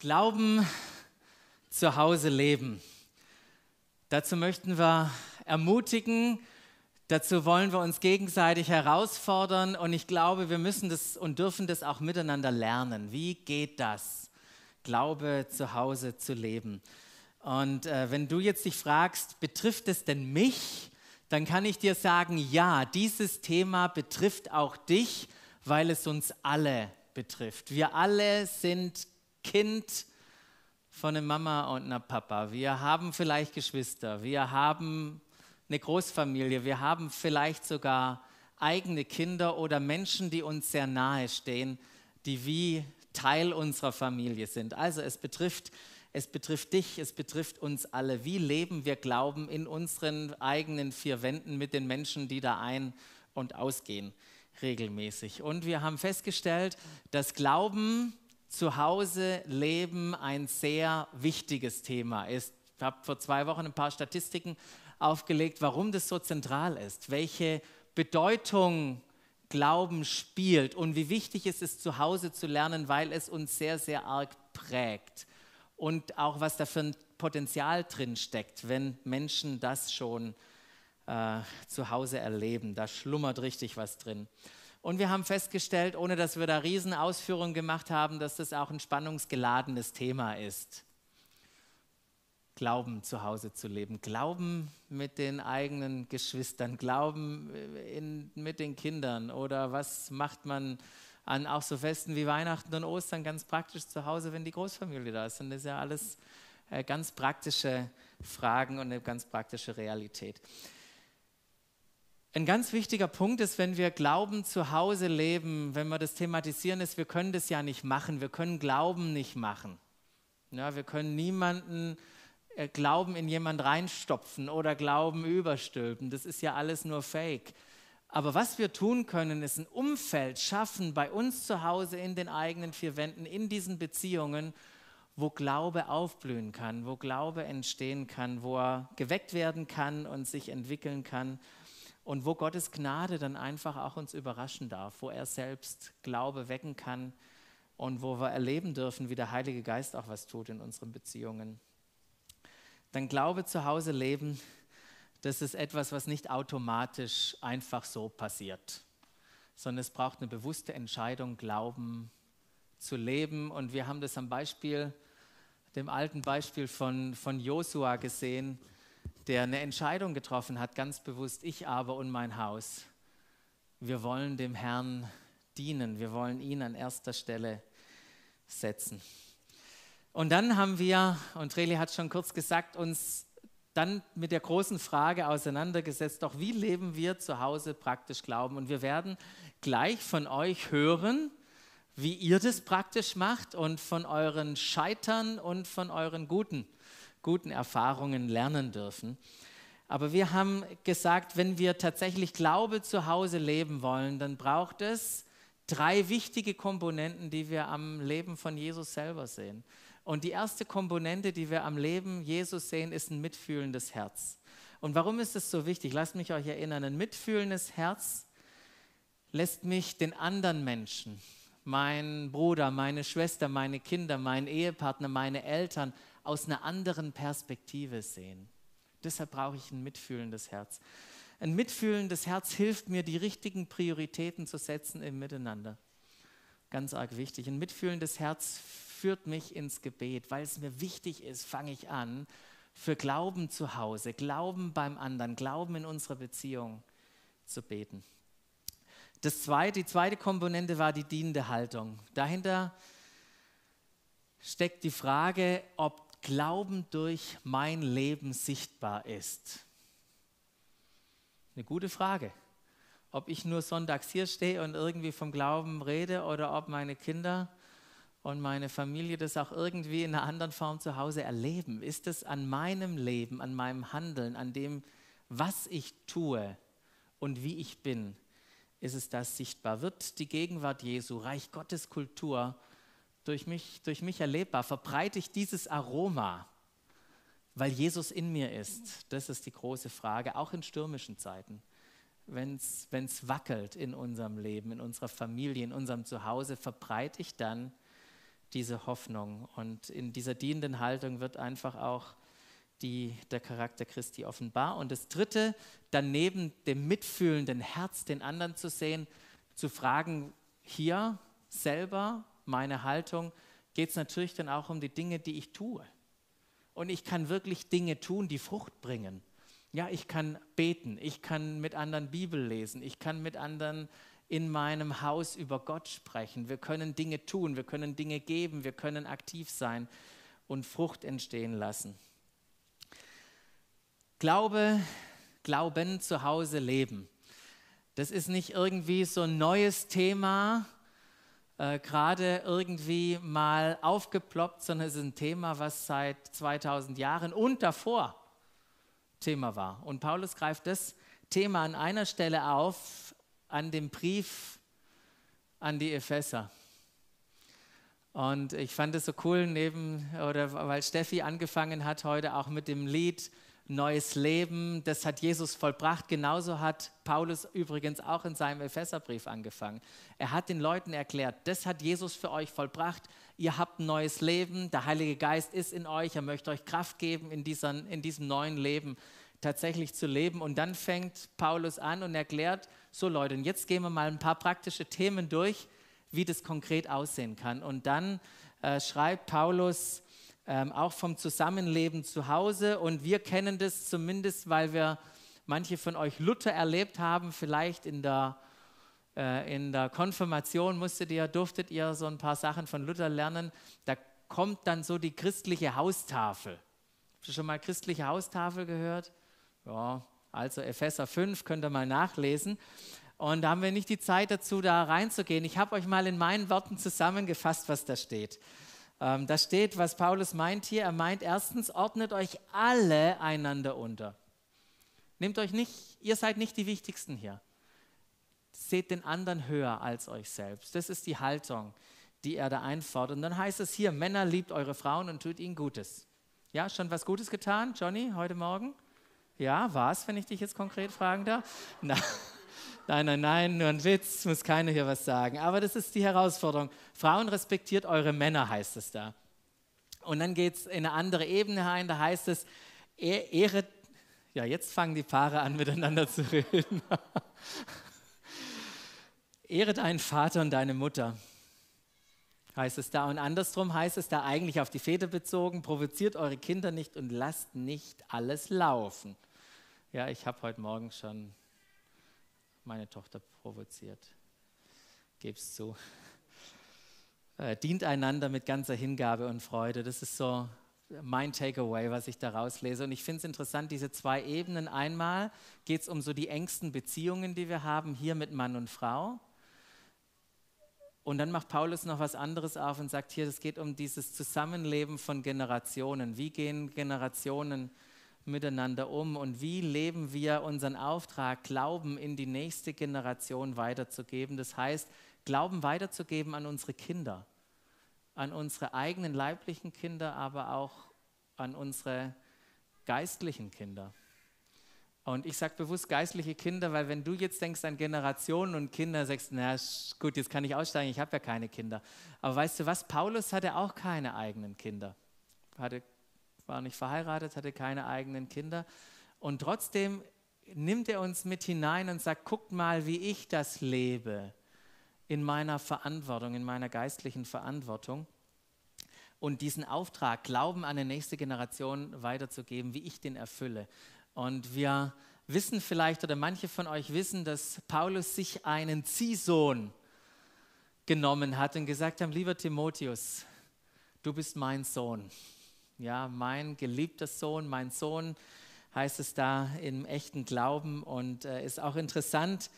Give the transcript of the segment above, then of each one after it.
Glauben zu Hause leben. Dazu möchten wir ermutigen, dazu wollen wir uns gegenseitig herausfordern und ich glaube, wir müssen das und dürfen das auch miteinander lernen. Wie geht das, Glaube zu Hause zu leben? Und äh, wenn du jetzt dich fragst, betrifft es denn mich? Dann kann ich dir sagen, ja, dieses Thema betrifft auch dich, weil es uns alle betrifft. Wir alle sind Kind von einer Mama und einer Papa. Wir haben vielleicht Geschwister. Wir haben eine Großfamilie. Wir haben vielleicht sogar eigene Kinder oder Menschen, die uns sehr nahe stehen, die wie Teil unserer Familie sind. Also es betrifft, es betrifft dich, es betrifft uns alle. Wie leben wir Glauben in unseren eigenen vier Wänden mit den Menschen, die da ein- und ausgehen regelmäßig? Und wir haben festgestellt, dass Glauben zu Hause leben ein sehr wichtiges Thema ist. Ich habe vor zwei Wochen ein paar Statistiken aufgelegt, warum das so zentral ist, welche Bedeutung Glauben spielt und wie wichtig es ist, zu Hause zu lernen, weil es uns sehr, sehr arg prägt. Und auch was da für ein Potenzial drin steckt, wenn Menschen das schon äh, zu Hause erleben. Da schlummert richtig was drin. Und wir haben festgestellt, ohne dass wir da Riesenausführungen gemacht haben, dass das auch ein spannungsgeladenes Thema ist. Glauben zu Hause zu leben, Glauben mit den eigenen Geschwistern, Glauben in, mit den Kindern oder was macht man an auch so Festen wie Weihnachten und Ostern ganz praktisch zu Hause, wenn die Großfamilie da ist. Und das ist ja alles äh, ganz praktische Fragen und eine ganz praktische Realität. Ein ganz wichtiger Punkt ist, wenn wir Glauben zu Hause leben, wenn wir das thematisieren, ist, wir können das ja nicht machen. Wir können Glauben nicht machen. Ja, wir können niemanden äh, Glauben in jemand reinstopfen oder Glauben überstülpen. Das ist ja alles nur Fake. Aber was wir tun können, ist ein Umfeld schaffen bei uns zu Hause in den eigenen vier Wänden, in diesen Beziehungen, wo Glaube aufblühen kann, wo Glaube entstehen kann, wo er geweckt werden kann und sich entwickeln kann und wo Gottes Gnade dann einfach auch uns überraschen darf, wo er selbst Glaube wecken kann und wo wir erleben dürfen, wie der Heilige Geist auch was tut in unseren Beziehungen. Dann Glaube zu Hause leben, das ist etwas, was nicht automatisch einfach so passiert, sondern es braucht eine bewusste Entscheidung, Glauben zu leben. Und wir haben das am Beispiel, dem alten Beispiel von, von Josua gesehen, der eine Entscheidung getroffen hat, ganz bewusst, ich aber und mein Haus. Wir wollen dem Herrn dienen, wir wollen ihn an erster Stelle setzen. Und dann haben wir, und Reli hat schon kurz gesagt, uns dann mit der großen Frage auseinandergesetzt, doch wie leben wir zu Hause praktisch Glauben? Und wir werden gleich von euch hören, wie ihr das praktisch macht und von euren Scheitern und von euren guten guten Erfahrungen lernen dürfen. Aber wir haben gesagt, wenn wir tatsächlich Glaube zu Hause leben wollen, dann braucht es drei wichtige Komponenten, die wir am Leben von Jesus selber sehen. Und die erste Komponente, die wir am Leben Jesus sehen, ist ein mitfühlendes Herz. Und warum ist es so wichtig? Lasst mich euch erinnern, ein mitfühlendes Herz lässt mich den anderen Menschen, meinen Bruder, meine Schwester, meine Kinder, meinen Ehepartner, meine Eltern aus einer anderen Perspektive sehen. Deshalb brauche ich ein mitfühlendes Herz. Ein mitfühlendes Herz hilft mir, die richtigen Prioritäten zu setzen im Miteinander. Ganz arg wichtig. Ein mitfühlendes Herz führt mich ins Gebet, weil es mir wichtig ist, fange ich an, für Glauben zu Hause, Glauben beim anderen, Glauben in unserer Beziehung zu beten. Das zweite, die zweite Komponente war die dienende Haltung. Dahinter steckt die Frage, ob Glauben durch mein Leben sichtbar ist? Eine gute Frage. Ob ich nur sonntags hier stehe und irgendwie vom Glauben rede oder ob meine Kinder und meine Familie das auch irgendwie in einer anderen Form zu Hause erleben. Ist es an meinem Leben, an meinem Handeln, an dem, was ich tue und wie ich bin, ist es das sichtbar? Wird die Gegenwart Jesu, Reich Gottes Kultur durch mich, durch mich erlebbar? Verbreite ich dieses Aroma, weil Jesus in mir ist? Das ist die große Frage, auch in stürmischen Zeiten. Wenn es wackelt in unserem Leben, in unserer Familie, in unserem Zuhause, verbreite ich dann diese Hoffnung. Und in dieser dienenden Haltung wird einfach auch die, der Charakter Christi offenbar. Und das Dritte, dann neben dem mitfühlenden Herz den anderen zu sehen, zu fragen, hier selber meine Haltung, geht es natürlich dann auch um die Dinge, die ich tue. Und ich kann wirklich Dinge tun, die Frucht bringen. Ja, ich kann beten, ich kann mit anderen Bibel lesen, ich kann mit anderen in meinem Haus über Gott sprechen. Wir können Dinge tun, wir können Dinge geben, wir können aktiv sein und Frucht entstehen lassen. Glaube, Glauben zu Hause leben. Das ist nicht irgendwie so ein neues Thema, äh, gerade irgendwie mal aufgeploppt, sondern es ist ein Thema, was seit 2000 Jahren und davor Thema war. Und Paulus greift das Thema an einer Stelle auf, an dem Brief an die Epheser. Und ich fand es so cool, neben, oder weil Steffi angefangen hat heute auch mit dem Lied neues Leben, das hat Jesus vollbracht. Genauso hat Paulus übrigens auch in seinem Epheserbrief angefangen. Er hat den Leuten erklärt, das hat Jesus für euch vollbracht. Ihr habt ein neues Leben, der Heilige Geist ist in euch, er möchte euch Kraft geben, in, dieser, in diesem neuen Leben tatsächlich zu leben. Und dann fängt Paulus an und erklärt, so Leute, und jetzt gehen wir mal ein paar praktische Themen durch, wie das konkret aussehen kann. Und dann äh, schreibt Paulus, ähm, auch vom Zusammenleben zu Hause. Und wir kennen das zumindest, weil wir manche von euch Luther erlebt haben, vielleicht in der, äh, in der Konfirmation musstet ihr, durftet ihr so ein paar Sachen von Luther lernen. Da kommt dann so die christliche Haustafel. Habt ihr schon mal christliche Haustafel gehört? Ja, also Epheser 5 könnt ihr mal nachlesen. Und da haben wir nicht die Zeit dazu, da reinzugehen. Ich habe euch mal in meinen Worten zusammengefasst, was da steht. Ähm, da steht, was Paulus meint hier. Er meint erstens, ordnet euch alle einander unter. Nehmt euch nicht, ihr seid nicht die Wichtigsten hier. Seht den anderen höher als euch selbst. Das ist die Haltung, die er da einfordert. Und dann heißt es hier, Männer liebt eure Frauen und tut ihnen Gutes. Ja, schon was Gutes getan, Johnny, heute Morgen? Ja, was, wenn ich dich jetzt konkret fragen darf? Na, Nein, nein, nein, nur ein Witz, muss keiner hier was sagen. Aber das ist die Herausforderung. Frauen respektiert eure Männer, heißt es da. Und dann geht es in eine andere Ebene ein, da heißt es, ehret, ja, jetzt fangen die Paare an, miteinander zu reden. Ehre deinen Vater und deine Mutter, heißt es da. Und andersrum heißt es da eigentlich auf die Väter bezogen, provoziert eure Kinder nicht und lasst nicht alles laufen. Ja, ich habe heute Morgen schon meine Tochter provoziert. Geb's zu. Äh, dient einander mit ganzer Hingabe und Freude. Das ist so mein Takeaway, was ich da rauslese. Und ich finde es interessant, diese zwei Ebenen. Einmal geht es um so die engsten Beziehungen, die wir haben, hier mit Mann und Frau. Und dann macht Paulus noch was anderes auf und sagt hier, es geht um dieses Zusammenleben von Generationen. Wie gehen Generationen miteinander um und wie leben wir unseren Auftrag, Glauben in die nächste Generation weiterzugeben. Das heißt, Glauben weiterzugeben an unsere Kinder, an unsere eigenen leiblichen Kinder, aber auch an unsere geistlichen Kinder. Und ich sage bewusst geistliche Kinder, weil wenn du jetzt denkst an Generationen und Kinder, sagst, na gut, jetzt kann ich aussteigen, ich habe ja keine Kinder. Aber weißt du was, Paulus hatte auch keine eigenen Kinder. Hatte war nicht verheiratet, hatte keine eigenen Kinder. Und trotzdem nimmt er uns mit hinein und sagt, guckt mal, wie ich das lebe in meiner Verantwortung, in meiner geistlichen Verantwortung. Und diesen Auftrag, Glauben an die nächste Generation weiterzugeben, wie ich den erfülle. Und wir wissen vielleicht, oder manche von euch wissen, dass Paulus sich einen Ziehsohn genommen hat und gesagt hat, lieber Timotheus, du bist mein Sohn. Ja, mein geliebter Sohn, mein Sohn heißt es da im echten Glauben und äh, ist auch interessant,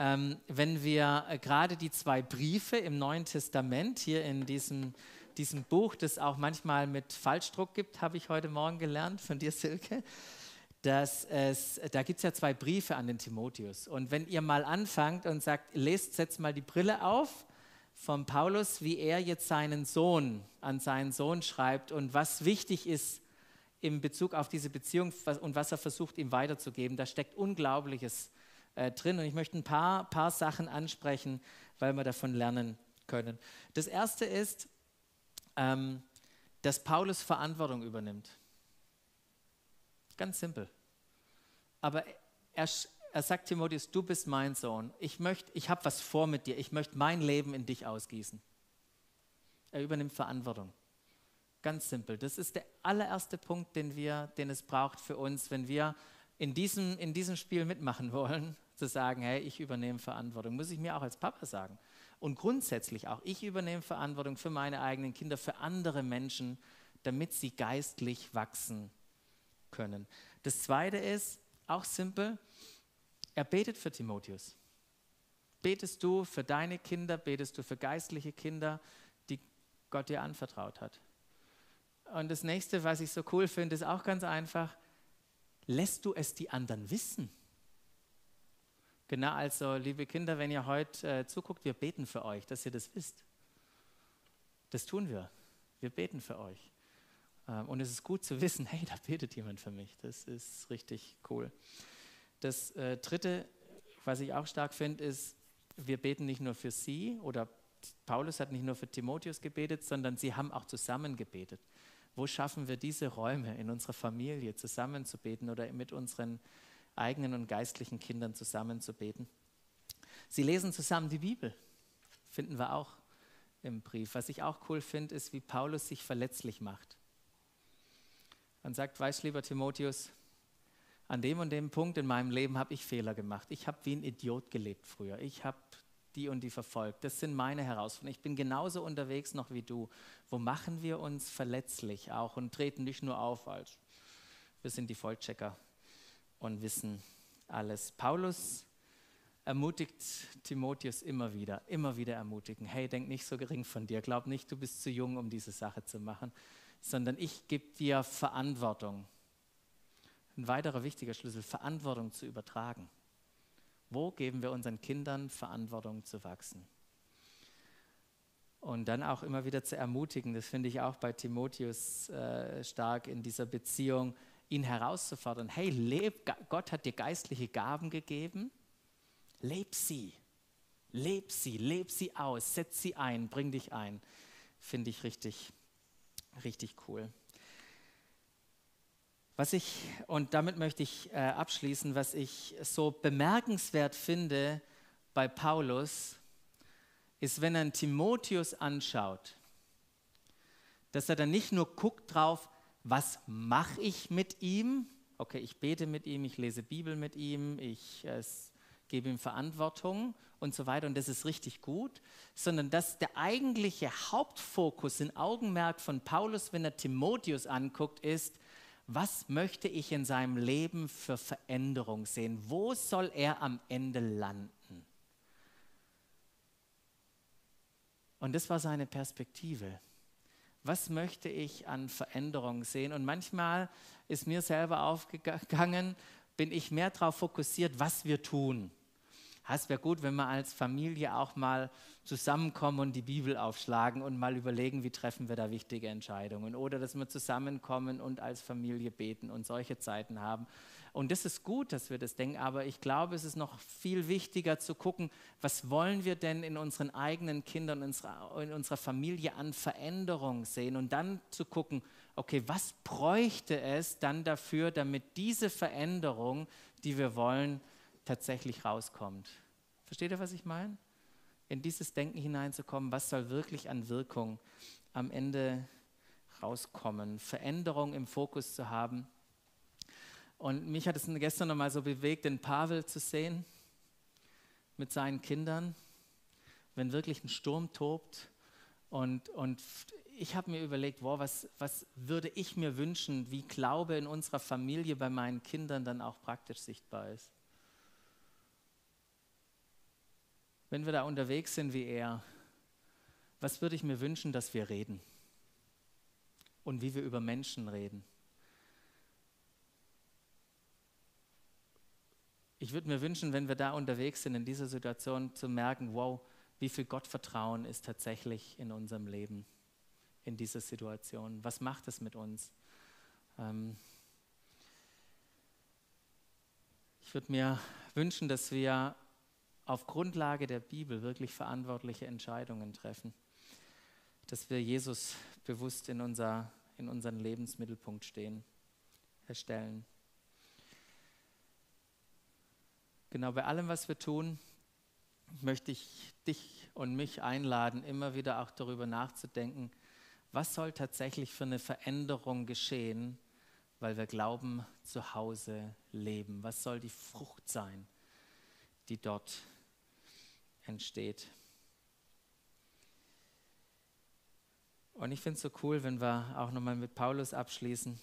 ähm, wenn wir äh, gerade die zwei Briefe im Neuen Testament hier in diesem, diesem Buch, das auch manchmal mit Falschdruck gibt, habe ich heute Morgen gelernt von dir, Silke, dass es, da gibt es ja zwei Briefe an den Timotheus. Und wenn ihr mal anfangt und sagt, lest, setzt mal die Brille auf, von Paulus, wie er jetzt seinen Sohn an seinen Sohn schreibt und was wichtig ist in Bezug auf diese Beziehung und was er versucht, ihm weiterzugeben. Da steckt Unglaubliches äh, drin und ich möchte ein paar, paar Sachen ansprechen, weil wir davon lernen können. Das erste ist, ähm, dass Paulus Verantwortung übernimmt. Ganz simpel. Aber er, er sagt Timotheus, du bist mein Sohn. Ich, möcht, ich habe was vor mit dir. Ich möchte mein Leben in dich ausgießen. Er übernimmt Verantwortung. Ganz simpel. Das ist der allererste Punkt, den, wir, den es braucht für uns, wenn wir in diesem, in diesem Spiel mitmachen wollen, zu sagen, hey, ich übernehme Verantwortung. Muss ich mir auch als Papa sagen. Und grundsätzlich auch, ich übernehme Verantwortung für meine eigenen Kinder, für andere Menschen, damit sie geistlich wachsen können. Das Zweite ist, auch simpel, er betet für Timotheus. Betest du für deine Kinder, betest du für geistliche Kinder, die Gott dir anvertraut hat. Und das nächste, was ich so cool finde, ist auch ganz einfach, lässt du es die anderen wissen? Genau, also liebe Kinder, wenn ihr heute äh, zuguckt, wir beten für euch, dass ihr das wisst. Das tun wir. Wir beten für euch. Ähm, und es ist gut zu wissen, hey, da betet jemand für mich. Das ist richtig cool. Das äh, Dritte, was ich auch stark finde, ist, wir beten nicht nur für sie oder Paulus hat nicht nur für Timotheus gebetet, sondern sie haben auch zusammen gebetet. Wo schaffen wir diese Räume in unserer Familie zusammen zu beten oder mit unseren eigenen und geistlichen Kindern zusammen zu beten? Sie lesen zusammen die Bibel, finden wir auch im Brief. Was ich auch cool finde, ist, wie Paulus sich verletzlich macht. Man sagt, weißt lieber Timotheus, an dem und dem Punkt in meinem Leben habe ich Fehler gemacht. Ich habe wie ein Idiot gelebt früher. Ich habe die und die verfolgt. Das sind meine Herausforderungen. Ich bin genauso unterwegs noch wie du. Wo machen wir uns verletzlich auch und treten nicht nur auf als wir sind die Vollchecker und wissen alles. Paulus ermutigt Timotheus immer wieder, immer wieder ermutigen. Hey, denk nicht so gering von dir. Glaub nicht, du bist zu jung, um diese Sache zu machen, sondern ich gebe dir Verantwortung. Ein weiterer wichtiger Schlüssel, Verantwortung zu übertragen. Wo geben wir unseren Kindern Verantwortung zu wachsen? Und dann auch immer wieder zu ermutigen, das finde ich auch bei Timotheus äh, stark in dieser Beziehung, ihn herauszufordern, hey, leb, Gott hat dir geistliche Gaben gegeben, leb sie, leb sie, leb sie aus, setz sie ein, bring dich ein. Finde ich richtig, richtig cool. Was ich, und damit möchte ich äh, abschließen, was ich so bemerkenswert finde bei Paulus, ist, wenn er Timotheus anschaut, dass er dann nicht nur guckt drauf, was mache ich mit ihm? Okay, ich bete mit ihm, ich lese Bibel mit ihm, ich äh, gebe ihm Verantwortung und so weiter und das ist richtig gut, sondern dass der eigentliche Hauptfokus, ein Augenmerk von Paulus, wenn er Timotheus anguckt, ist, was möchte ich in seinem Leben für Veränderung sehen? Wo soll er am Ende landen? Und das war seine Perspektive. Was möchte ich an Veränderung sehen? Und manchmal ist mir selber aufgegangen, bin ich mehr darauf fokussiert, was wir tun. Es wäre gut, wenn wir als Familie auch mal zusammenkommen und die Bibel aufschlagen und mal überlegen, wie treffen wir da wichtige Entscheidungen. Oder dass wir zusammenkommen und als Familie beten und solche Zeiten haben. Und das ist gut, dass wir das denken, aber ich glaube, es ist noch viel wichtiger zu gucken, was wollen wir denn in unseren eigenen Kindern, in unserer, in unserer Familie an Veränderung sehen und dann zu gucken, okay, was bräuchte es dann dafür, damit diese Veränderung, die wir wollen, tatsächlich rauskommt. Versteht ihr, was ich meine? In dieses Denken hineinzukommen, was soll wirklich an Wirkung am Ende rauskommen, Veränderung im Fokus zu haben. Und mich hat es gestern nochmal so bewegt, den Pavel zu sehen mit seinen Kindern, wenn wirklich ein Sturm tobt. Und, und ich habe mir überlegt, wow, was, was würde ich mir wünschen, wie Glaube in unserer Familie bei meinen Kindern dann auch praktisch sichtbar ist. Wenn wir da unterwegs sind wie er, was würde ich mir wünschen, dass wir reden? Und wie wir über Menschen reden? Ich würde mir wünschen, wenn wir da unterwegs sind, in dieser Situation zu merken, wow, wie viel Gottvertrauen ist tatsächlich in unserem Leben, in dieser Situation. Was macht es mit uns? Ähm ich würde mir wünschen, dass wir auf Grundlage der Bibel wirklich verantwortliche Entscheidungen treffen. Dass wir Jesus bewusst in, unser, in unseren Lebensmittelpunkt stehen, erstellen. Genau bei allem, was wir tun, möchte ich dich und mich einladen, immer wieder auch darüber nachzudenken, was soll tatsächlich für eine Veränderung geschehen, weil wir glauben, zu Hause leben? Was soll die Frucht sein, die dort entsteht? Und ich finde es so cool, wenn wir auch nochmal mit Paulus abschließen,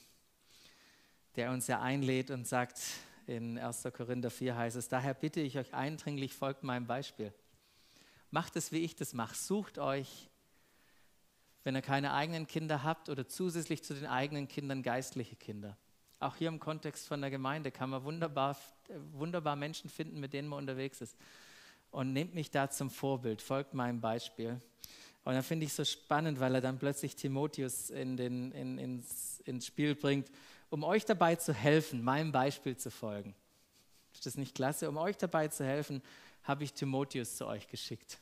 der uns ja einlädt und sagt, in 1. Korinther 4 heißt es, daher bitte ich euch eindringlich, folgt meinem Beispiel. Macht es, wie ich das mache. Sucht euch, wenn ihr keine eigenen Kinder habt oder zusätzlich zu den eigenen Kindern geistliche Kinder. Auch hier im Kontext von der Gemeinde kann man wunderbar, wunderbar Menschen finden, mit denen man unterwegs ist. Und nehmt mich da zum Vorbild, folgt meinem Beispiel. Und dann finde ich es so spannend, weil er dann plötzlich Timotheus in den, in, ins, ins Spiel bringt, um euch dabei zu helfen, meinem Beispiel zu folgen. Ist das nicht klasse? Um euch dabei zu helfen, habe ich Timotheus zu euch geschickt,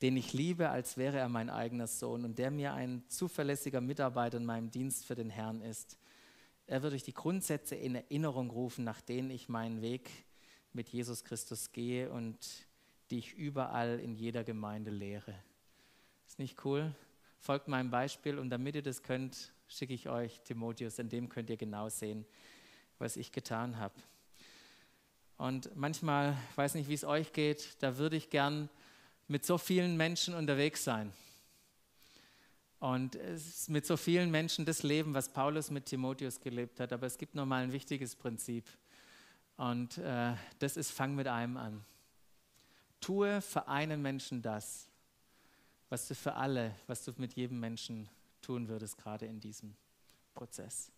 den ich liebe, als wäre er mein eigener Sohn und der mir ein zuverlässiger Mitarbeiter in meinem Dienst für den Herrn ist. Er wird euch die Grundsätze in Erinnerung rufen, nach denen ich meinen Weg mit Jesus Christus gehe und die ich überall in jeder Gemeinde lehre. Ist nicht cool? Folgt meinem Beispiel und damit ihr das könnt, schicke ich euch Timotheus, in dem könnt ihr genau sehen, was ich getan habe. Und manchmal, ich weiß nicht, wie es euch geht, da würde ich gern mit so vielen Menschen unterwegs sein. Und mit so vielen Menschen das Leben, was Paulus mit Timotheus gelebt hat. Aber es gibt noch mal ein wichtiges Prinzip. Und äh, das ist, fang mit einem an. Tue für einen Menschen das, was du für alle, was du mit jedem Menschen tun würdest, gerade in diesem Prozess.